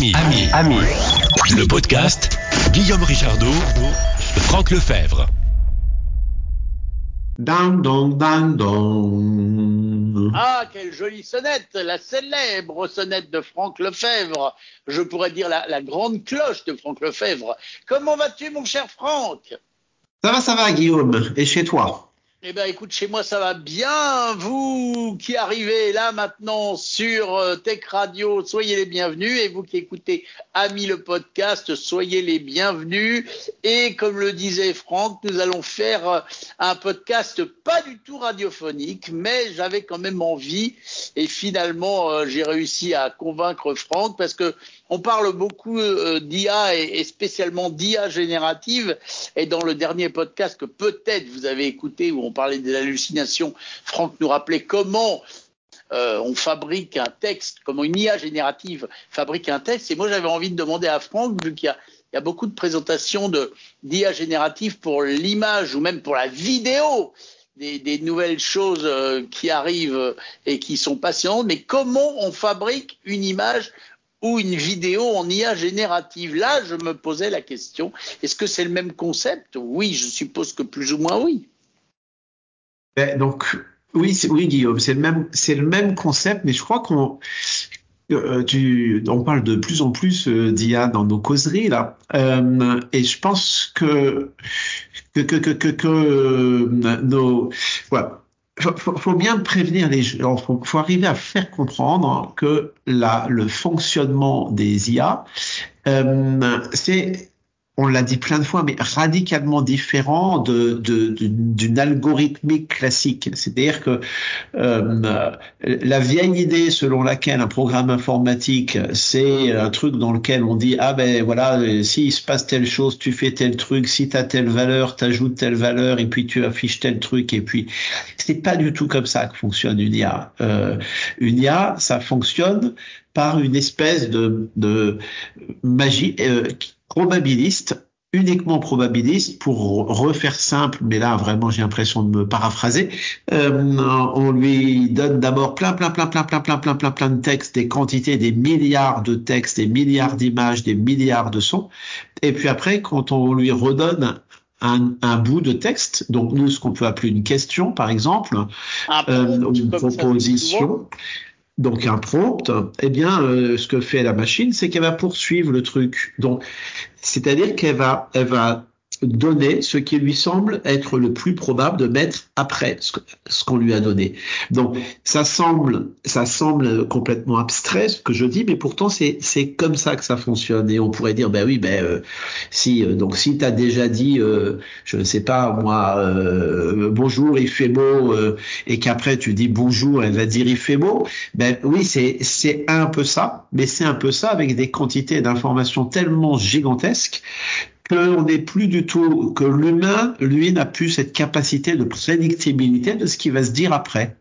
Ami, ami, ami. Le podcast Guillaume Richardot, Franck Lefebvre. Ding dong, ding dong. Ah, quelle jolie sonnette, la célèbre sonnette de Franck Lefebvre. Je pourrais dire la, la grande cloche de Franck Lefebvre. Comment vas-tu, mon cher Franck? Ça va, ça va, Guillaume. Et chez toi? Eh bien, écoute, chez moi, ça va bien. Vous qui arrivez là maintenant sur euh, Tech Radio, soyez les bienvenus. Et vous qui écoutez Ami le podcast, soyez les bienvenus. Et comme le disait Franck, nous allons faire euh, un podcast pas du tout radiophonique, mais j'avais quand même envie. Et finalement, euh, j'ai réussi à convaincre Franck parce que on parle beaucoup d'IA et, spécialement d'IA générative. Et dans le dernier podcast que peut-être vous avez écouté où on parlait des hallucinations, Franck nous rappelait comment euh, on fabrique un texte, comment une IA générative fabrique un texte. Et moi, j'avais envie de demander à Franck, vu qu'il y a, beaucoup de présentations de d'IA générative pour l'image ou même pour la vidéo, des, nouvelles choses euh, qui arrivent et qui sont patientes, mais comment on fabrique une image ou une vidéo en IA générative? Là, je me posais la question, est-ce que c'est le même concept? Oui, je suppose que plus ou moins oui. Ben, donc, oui, oui, Guillaume, c'est le même, concept, mais je crois qu'on, euh, on parle de plus en plus euh, d'IA dans nos causeries là, Euh, et je pense que que que que, que, voilà. Faut, bien prévenir les gens, faut, faut arriver à faire comprendre que la, le fonctionnement des IA, c'est on l'a dit plein de fois, mais radicalement différent d'une algorithmique classique. C'est-à-dire que euh, la vieille idée selon laquelle un programme informatique, c'est un truc dans lequel on dit ah ben voilà, s'il se passe telle chose, tu fais tel truc, si tu as telle valeur, tu ajoutes telle valeur, et puis tu affiches tel truc, et puis c'est pas du tout comme ça que fonctionne une IA. Euh, une IA, ça fonctionne par une espèce de, de magie euh, probabiliste, uniquement probabiliste, pour refaire simple, mais là vraiment j'ai l'impression de me paraphraser, euh, on lui donne d'abord plein, plein, plein, plein, plein, plein, plein, plein, plein de textes, des quantités, des milliards de textes, des milliards d'images, des milliards de sons, et puis après, quand on lui redonne un, un bout de texte, donc nous ce qu'on peut appeler une question par exemple, Un euh, une proposition, donc un prompt, eh bien, euh, ce que fait la machine, c'est qu'elle va poursuivre le truc. Donc, c'est-à-dire qu'elle va, elle va donner ce qui lui semble être le plus probable de mettre après ce qu'on lui a donné. Donc, ça semble, ça semble complètement abstrait ce que je dis, mais pourtant c'est c'est comme ça que ça fonctionne. Et on pourrait dire, ben oui, ben euh, si euh, donc si t'as déjà dit, euh, je ne sais pas moi, euh, bonjour, il fait beau, euh, et qu'après tu dis bonjour, elle va dire il fait beau. Ben oui, c'est c'est un peu ça, mais c'est un peu ça avec des quantités d'informations tellement gigantesques qu'on n'est plus du tout, que l'humain, lui, n'a plus cette capacité de prédictibilité de ce qui va se dire après.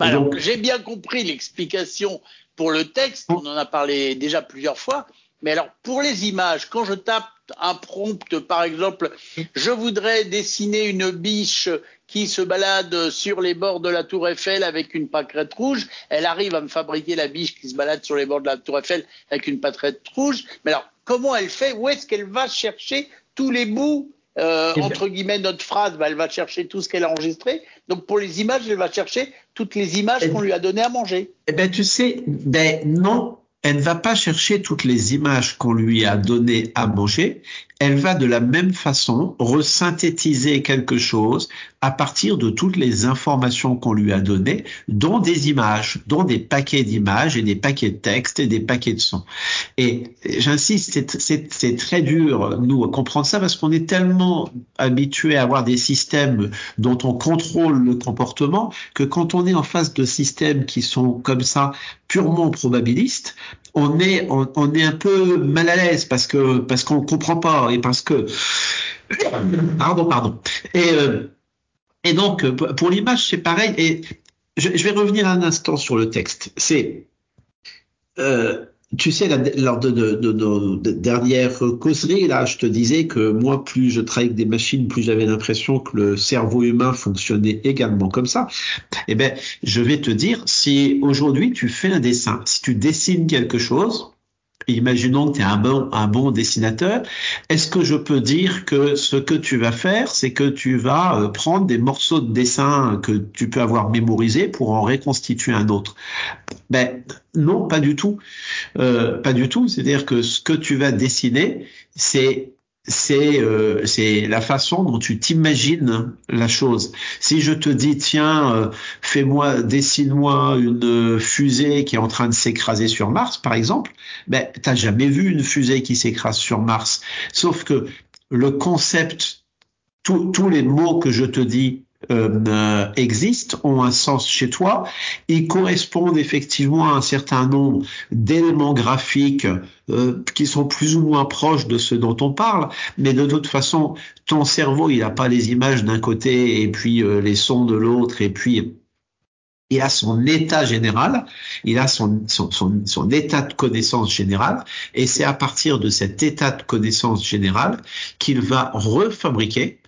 Bah donc- j'ai bien compris l'explication pour le texte, on en a parlé déjà plusieurs fois, mais alors pour les images, quand je tape un prompt, par exemple, je voudrais dessiner une biche qui se balade sur les bords de la tour Eiffel avec une pâquerette rouge, elle arrive à me fabriquer la biche qui se balade sur les bords de la tour Eiffel avec une pâquerette rouge, mais alors comment elle fait Où est-ce qu'elle va chercher tous les bouts euh, Eh entre guillemets notre phrase, bah, elle va chercher tout ce qu'elle a enregistré. Donc pour les images, elle va chercher toutes les images Eh qu'on lui a donné à manger. Eh ben, tu sais, ben non, elle ne va pas chercher toutes les images qu'on lui a données à manger. Elle va de la même façon resynthétiser quelque chose à partir de toutes les informations qu'on lui a données, dont des images, dont des paquets d'images et des paquets de textes et des paquets de sons. Et j'insiste, c'est- très dur, nous, à comprendre ça parce qu'on est tellement habitué à avoir des systèmes dont on contrôle le comportement que quand on est en face de systèmes qui sont comme ça, purement probabilistes, on est, on, est un peu mal à l'aise parce que, parce qu'on comprend pas et parce que, pardon, pardon. Et, euh, et donc, pour l'image, c'est pareil. Et je, je vais revenir un instant sur le texte. C'est, euh, tu sais, lors de, de, de nos dernières causeries, là, je te disais que moi, plus je travaille avec des machines, plus j'avais l'impression que le cerveau humain fonctionnait également comme ça. Eh ben, je vais te dire, si aujourd'hui tu fais un dessin, si tu dessines quelque chose, imaginons que tu es un bon, un bon dessinateur, est-ce que je peux dire que ce que tu vas faire, c'est que tu vas euh, prendre des morceaux de dessin que tu peux avoir mémorisés pour en reconstituer un autre? Ben non, pas du tout. Euh, pas du tout. C'est-à-dire que ce que tu vas dessiner, c'est c'est euh, c'est la façon dont tu t'imagines la chose. Si je te dis tiens, euh, fais-moi dessine-moi une fusée qui est en train de s'écraser sur Mars par exemple, ben t'as jamais vu une fusée qui s'écrase sur Mars. Sauf que le concept tous les mots que je te dis euh, existent, ont un sens chez toi, ils correspondent effectivement à un certain nombre d'éléments graphiques euh, qui sont plus ou moins proches de ce dont on parle, mais de toute façon, ton cerveau, il n'a pas les images d'un côté et puis euh, les sons de l'autre, et puis il a son état général, il a son, son, son, son état de connaissance générale, et c'est à partir de cet état de connaissance générale qu'il va refabriquer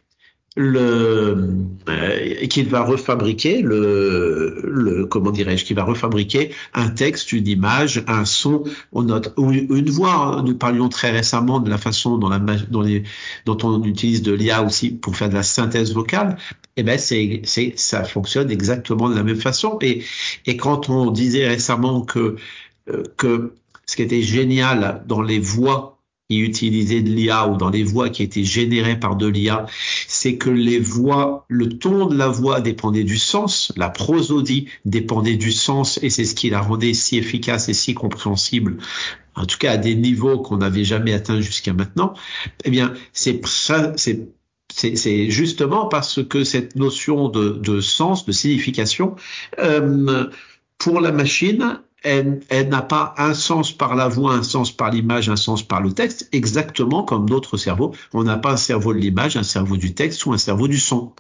le euh, qu'il va refabriquer le, le comment dirais-je qu'il va refabriquer un texte une image un son on note ou une voix nous parlions très récemment de la façon dont on utilise de l'IA aussi pour faire de la synthèse vocale. Eh ben c'est c'est ça fonctionne exactement de la même façon. Et et quand on disait récemment que euh, que ce qui était génial dans les voix qui utilisaient de l'IA ou dans les voix qui étaient générées par de l'IA, c'est que les voix, le ton de la voix dépendait du sens, la prosodie dépendait du sens et c'est ce qui la rendait si efficace et si compréhensible en tout cas à des niveaux qu'on n'avait jamais atteints jusqu'à maintenant, eh bien, c'est c'est justement parce que cette notion de, de sens, de signification, euh, pour la machine, elle, n'a pas un sens par la voix, un sens par l'image, un sens par le texte, exactement comme d'autres cerveaux. On n'a pas un cerveau de l'image, un cerveau du texte ou un cerveau du son.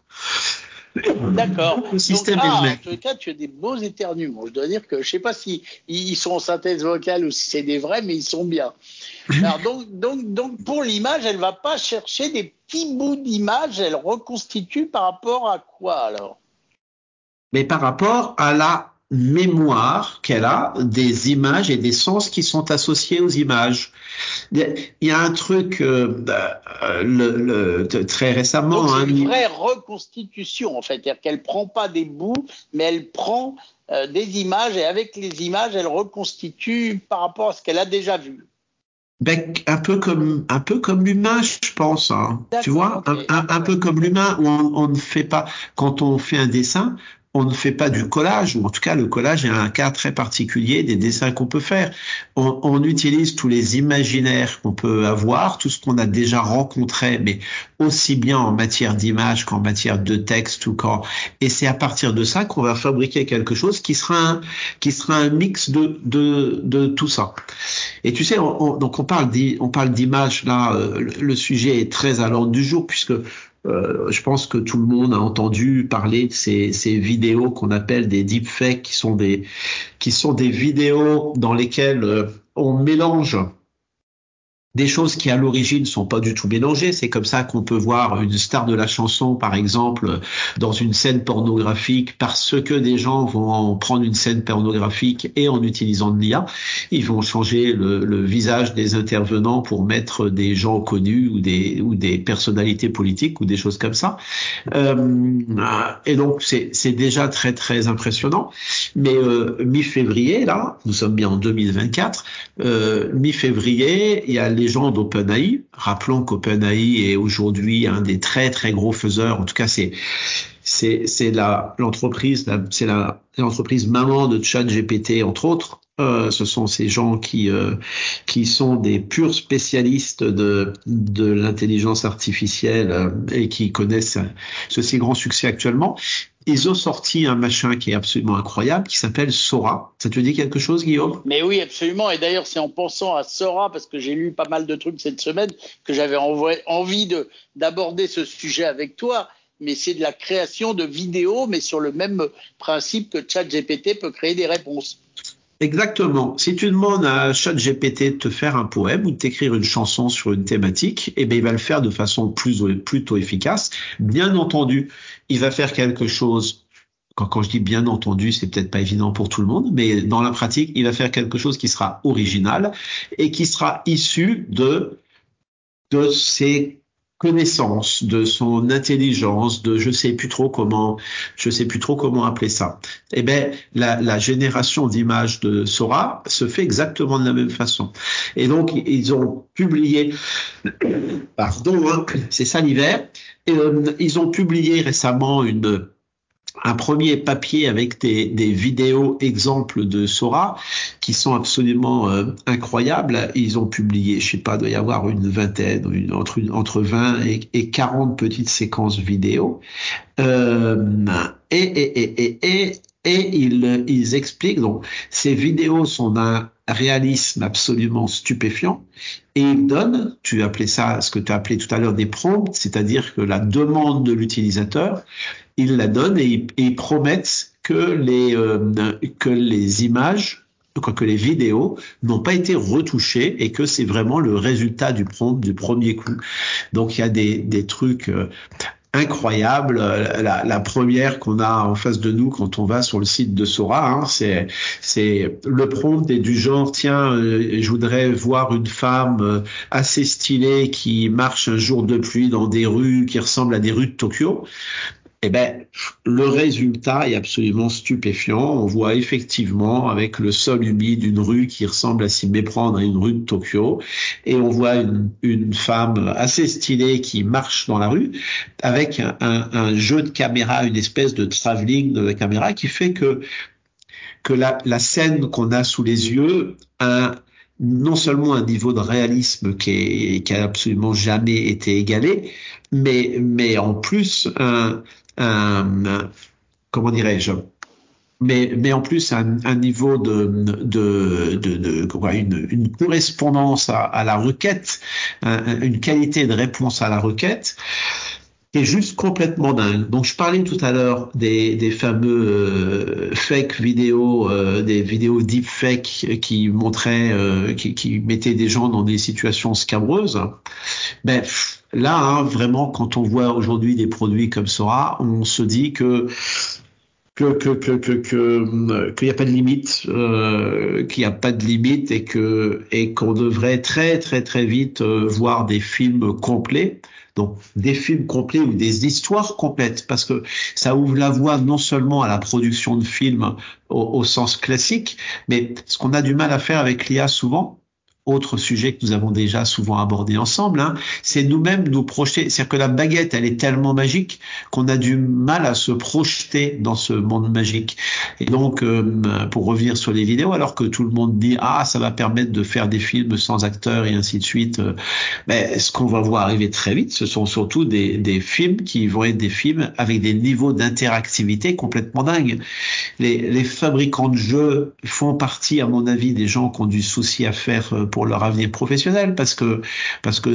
D'accord. Le système ah, En tout cas, tu as des beaux éternuements. Je dois dire que je sais pas si ils sont en synthèse vocale ou si c'est des vrais, mais ils sont bien. Alors donc, donc, donc pour l'image, elle va pas chercher des petits bouts d'image, elle reconstitue par rapport à quoi alors? Mais par rapport à la mémoire qu'elle a des images et des sens qui sont associés aux images. Il y a un truc euh, bah, le, le, très récemment. C'est une vraie reconstitution en fait, c'est-à-dire qu'elle prend pas des bouts, mais elle prend euh, des images et avec les images, elle reconstitue par rapport à ce qu'elle a déjà vu. Ben, un peu comme un peu comme l'humain, je pense. Hein. Tu vois, un, un, peu comme l'humain, où on, on, ne fait pas quand on fait un dessin, on ne fait pas du collage, ou en tout cas le collage est un cas très particulier des dessins qu'on peut faire. On, utilise tous les imaginaires qu'on peut avoir, tout ce qu'on a déjà rencontré, mais aussi bien en matière d'image qu'en matière de texte ou quand. Et c'est à partir de ça qu'on va fabriquer quelque chose qui sera un, mix de, tout ça. Et tu sais, on parle d'image là, euh, le sujet est très à l'ordre du jour puisque euh, je pense que tout le monde a entendu parler de ces, vidéos qu'on appelle des deepfakes, qui sont des qui sont des vidéos dans lesquelles euh, on mélange des choses qui à l'origine sont pas du tout mélangées. C'est comme ça qu'on peut voir une star de la chanson, par exemple, dans une scène pornographique, parce que des gens vont prendre une scène pornographique et en utilisant de l'IA, ils vont changer le, visage des intervenants pour mettre des gens connus ou des ou des personnalités politiques ou des choses comme ça. Euh, et donc c'est déjà très très impressionnant. Mais euh, mi-février, là, nous sommes bien en 2024, euh, mi-février, il y a les gens d'OpenAI. Rappelons qu'OpenAI est aujourd'hui un des très très gros faiseurs. En tout cas, c'est c'est la l'entreprise c'est la l'entreprise maman de ChatGPT entre autres. Euh, ce sont ces gens qui euh, qui sont des purs spécialistes de de l'intelligence artificielle euh, et qui connaissent ceci grand succès actuellement ils ont sorti un machin qui est absolument incroyable, qui s'appelle Sora. Ça te dit quelque chose, Guillaume? Mais oui, absolument. Et d'ailleurs, c'est en pensant à Sora, parce que j'ai lu pas mal de trucs cette semaine, que j'avais envie de d'aborder ce sujet avec toi. Mais c'est de la création de vidéos, mais sur le même principe que ChatGPT peut créer des réponses. Exactement. Si tu demandes à ChatGPT de te faire un poème ou de t'écrire une chanson sur une thématique, eh bien, il va le faire de façon plus, plutôt efficace. Bien entendu, il va faire quelque chose quand, je dis bien entendu, c'est peut-être pas évident pour tout le monde, mais dans la pratique, il va faire quelque chose qui sera original et qui sera issu de de ses connaissance, de son intelligence, de je sais plus trop comment, je sais plus trop comment appeler ça. Eh ben, la, la génération d'images de Sora se fait exactement de la même façon. Et donc, ils ont publié, pardon, hein, c'est ça l'hiver, euh, ils ont publié récemment une un premier papier avec des, vidéos exemples de Sora qui sont absolument euh, incroyables. Ils ont publié, je sais pas, doit y avoir une vingtaine, entre, une, entre 20 et, et 40 petites séquences vidéo. Euh, et, et, et, et, et ils, ils expliquent, donc ces vidéos sont d'un réalisme absolument stupéfiant et ils donnent, tu appelais ça, ce que tu as appelé tout à l'heure des prompts, c'est-à-dire que la demande de l'utilisateur, ils la donnent et, ils promettent que les, euh, que les images que les vidéos n'ont pas été retouchées et que c'est vraiment le résultat du prompt du premier coup. Donc il y a des, des trucs euh, incroyable. La, la première qu'on a en face de nous quand on va sur le site de Sora, hein, c'est c'est le prompt est du genre tiens, euh, je voudrais voir une femme euh, assez stylée qui marche un jour de pluie dans des rues qui ressemblent à des rues de Tokyo eh ben, le résultat est absolument stupéfiant. On voit effectivement avec le sol humide une rue qui ressemble à s'y méprendre à une rue de Tokyo, et on voit une, femme assez stylée qui marche dans la rue avec un, jeu de caméra, une espèce de travelling de la caméra qui fait que que la, la scène qu'on a sous les yeux a non seulement un niveau de réalisme qui, est, qui a absolument jamais été égalé, mais, mais en plus un, comment dirais-je, mais, mais en plus un, niveau de, de, une, correspondance à, la requête, un, une qualité de réponse à la requête qui est juste complètement dingue. Donc je parlais tout à l'heure des, fameux euh, fake vidéos, euh, des vidéos deep fake qui montraient, euh, qui, qui mettaient des gens dans des situations scabreuses. Ben, là, hein, vraiment, quand on voit aujourd'hui des produits comme Sora, on se dit que que que que que qu'il n'y a pas de limite, euh, qu'il n'y a pas de limite et que et qu'on devrait très très très vite euh, voir des films complets. Donc des films complets ou des histoires complètes, parce que ça ouvre la voie non seulement à la production de films au, au sens classique, mais ce qu'on a du mal à faire avec l'IA souvent, autre sujet que nous avons déjà souvent abordé ensemble, hein, c'est nous-mêmes nous projeter. C'est-à-dire que la baguette, elle est tellement magique qu'on a du mal à se projeter dans ce monde magique. Et donc, euh, pour revenir sur les vidéos, alors que tout le monde dit ah ça va permettre de faire des films sans acteurs et ainsi de suite, euh, mais ce qu'on va voir arriver très vite, ce sont surtout des, films qui vont être des films avec des niveaux d'interactivité complètement dingues. Les, les fabricants de jeux font partie, à mon avis, des gens qui ont du souci à faire pour pour leur avenir professionnel parce que parce que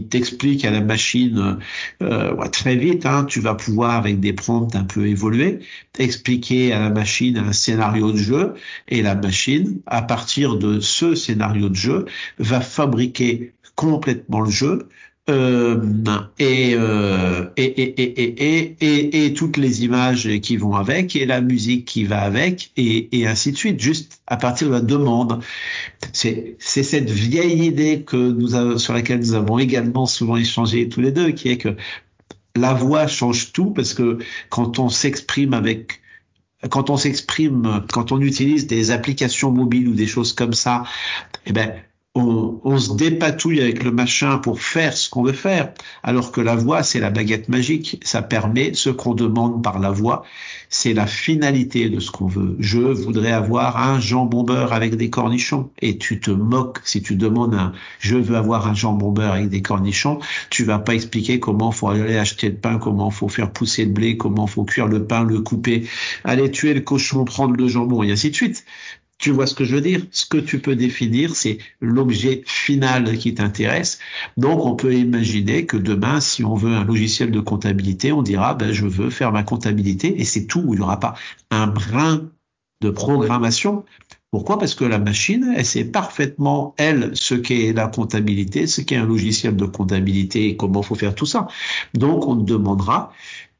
t'expliquent à la machine euh, très vite, hein, tu vas pouvoir avec des prompts un peu évolués expliquer à la machine un scénario de jeu et la machine à partir de ce scénario de jeu va fabriquer complètement le jeu euh, et, euh, et, et, et, et, toutes les images qui vont avec, et la musique qui va avec, et, et ainsi de suite, juste à partir de la demande. C'est cette vieille idée que nous avons, sur laquelle nous avons également souvent échangé tous les deux, qui est que la voix change tout, parce que quand on s'exprime avec quand on s'exprime, quand on utilise des applications mobiles ou des choses comme ça, eh ben, on, se dépatouille avec le machin pour faire ce qu'on veut faire, alors que la voix, c'est la baguette magique. Ça permet ce qu'on demande par la voix. C'est la finalité de ce qu'on veut. Je voudrais avoir un jambon beurre avec des cornichons. Et tu te moques si tu demandes un je veux avoir un jambon beurre avec des cornichons. Tu vas pas expliquer comment faut aller acheter le pain, comment faut faire pousser le blé, comment faut cuire le pain, le couper, aller tuer le cochon, prendre le jambon et ainsi de suite. Tu vois ce que je veux dire? Ce que tu peux définir, c'est l'objet final qui t'intéresse. Donc, on peut imaginer que demain, si on veut un logiciel de comptabilité, on dira, ben, je veux faire ma comptabilité, et c'est tout. Il n'y aura pas un brin de programmation. Pourquoi? Parce que la machine, elle sait parfaitement, elle, ce qu'est la comptabilité, ce qu'est un logiciel de comptabilité et comment faut faire tout ça. Donc, on demandera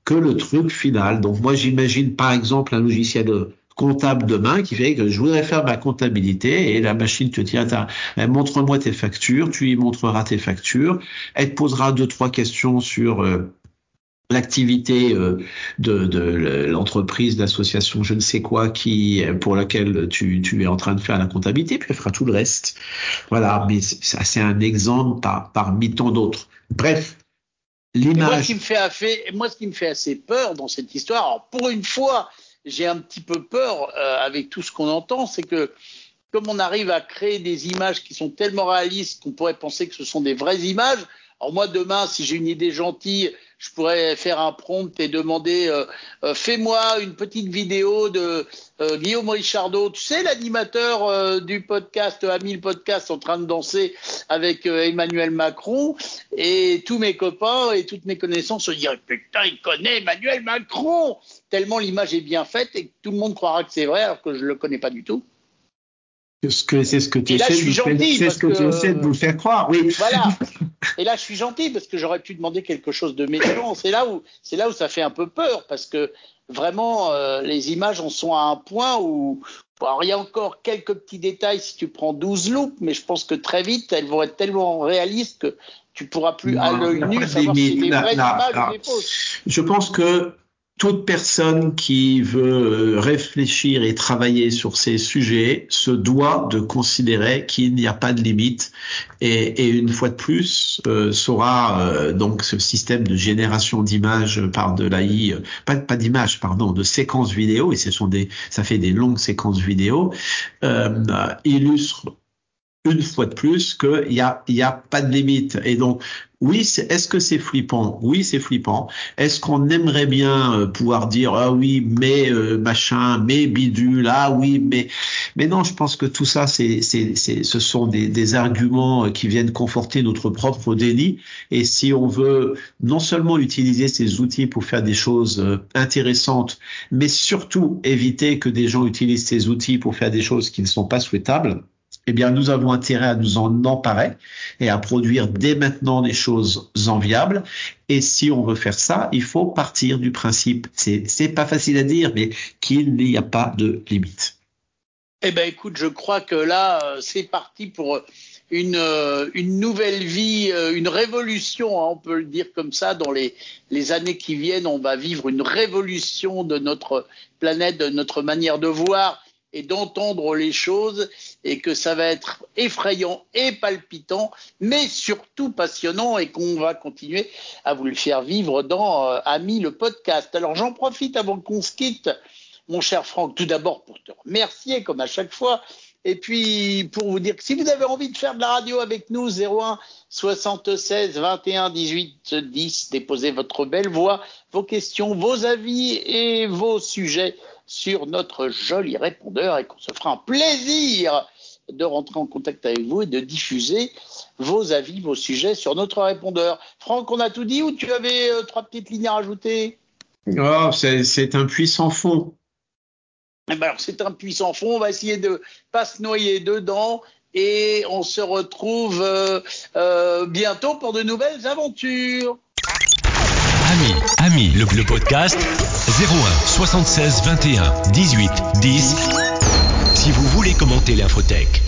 que le truc final. Donc moi j'imagine par exemple un logiciel comptable demain qui fait que je voudrais faire ma comptabilité et la machine te dit montre-moi tes factures, tu y montreras tes factures, elle te posera deux trois questions sur euh, l'activité euh, de, de l'entreprise, l'association, je ne sais quoi, qui pour laquelle tu, tu, es en train de faire la comptabilité, puis elle fera tout le reste. Voilà, mais ça c'est un exemple par, parmi tant d'autres. Bref, l'image. Moi, ce qui me fait assez, moi, ce qui me fait assez peur dans cette histoire, pour une fois, j'ai un petit peu peur euh, avec tout ce qu'on entend, c'est que comme on arrive à créer des images qui sont tellement réalistes qu'on pourrait penser que ce sont des vraies images. Alors moi demain, si j'ai une idée gentille, je pourrais faire un prompt et demander euh, euh, fais-moi une petite vidéo de euh, Guillaume Richardot, tu sais l'animateur du podcast Ami le podcast en train de danser avec Emmanuel Macron. Et tous mes copains et toutes mes connaissances se diraient putain il connaît Emmanuel Macron. Tellement l'image est bien faite et tout le monde croira que c'est vrai alors que je le connais pas du tout ce que c'est ce que tu essaies, de, ce que, tu essaies de vous faire croire. Oui. Voilà. Et là, je suis gentil parce que j'aurais pu demander quelque chose de méchant. C'est là où c'est là où ça fait un peu peur parce que vraiment euh, les images en sont à un point où alors, il y a encore quelques petits détails si tu prends 12 loops, mais je pense que très vite elles vont être tellement réalistes que tu pourras plus à l'œil nu savoir si c'est des vraies images ou des fausses. Je pense que toute personne qui veut euh, réfléchir et travailler sur ces sujets se doit de considérer qu'il n'y a pas de limite et, une fois de plus euh, saura euh, donc ce système de génération d'images par de l'AI, euh, pas, pas d'images pardon, de séquences vidéo et ce sont des, ça fait des longues séquences vidéo illustre une fois de plus qu'il n'y a, y a pas de limite. Et donc, oui, est-ce que c'est flippant? Oui, c'est flippant. Est-ce qu'on aimerait bien euh, pouvoir dire ah oui, mais euh, machin, mais bidule, ah oui, mais mais non, je pense que tout ça, c'est ce sont des, des arguments euh, qui viennent conforter notre propre déni. Et si on veut non seulement utiliser ces outils pour faire des choses intéressantes, mais surtout éviter que des gens utilisent ces outils pour faire des choses qui ne sont pas souhaitables eh bien, nous avons intérêt à nous en emparer et à produire dès maintenant des choses enviables. Et si on veut faire ça, il faut partir du principe, c'est, pas facile à dire, mais qu'il n'y a pas de limite. Eh ben, écoute, je crois que là, euh, c'est parti pour une, euh, une nouvelle vie, euh, une révolution, hein, on peut le dire comme ça, dans les années qui viennent, on va vivre une révolution de notre planète, de notre manière de voir et d'entendre les choses et que ça va être effrayant et palpitant, mais surtout passionnant et qu'on va continuer à vous le faire vivre dans euh, Ami le podcast. Alors j'en profite avant qu'on se quitte, mon cher Franck, tout d'abord pour te remercier comme à chaque fois. Et puis, pour vous dire que si vous avez envie de faire de la radio avec nous, 01 76 21 18 10, déposez votre belle voix, vos questions, vos avis et vos sujets sur notre joli répondeur et qu'on se fera un plaisir de rentrer en contact avec vous et de diffuser vos avis, vos sujets sur notre répondeur. Franck, on a tout dit ou tu avais euh, trois petites lignes à rajouter? Oh, C'est un puissant fond. Eh ben alors c'est un puissant fond, on va essayer de pas se noyer dedans et on se retrouve euh, euh, bientôt pour de nouvelles aventures. Ami, le, le podcast 01 76 21 18 10 si vous voulez commenter l'infotech.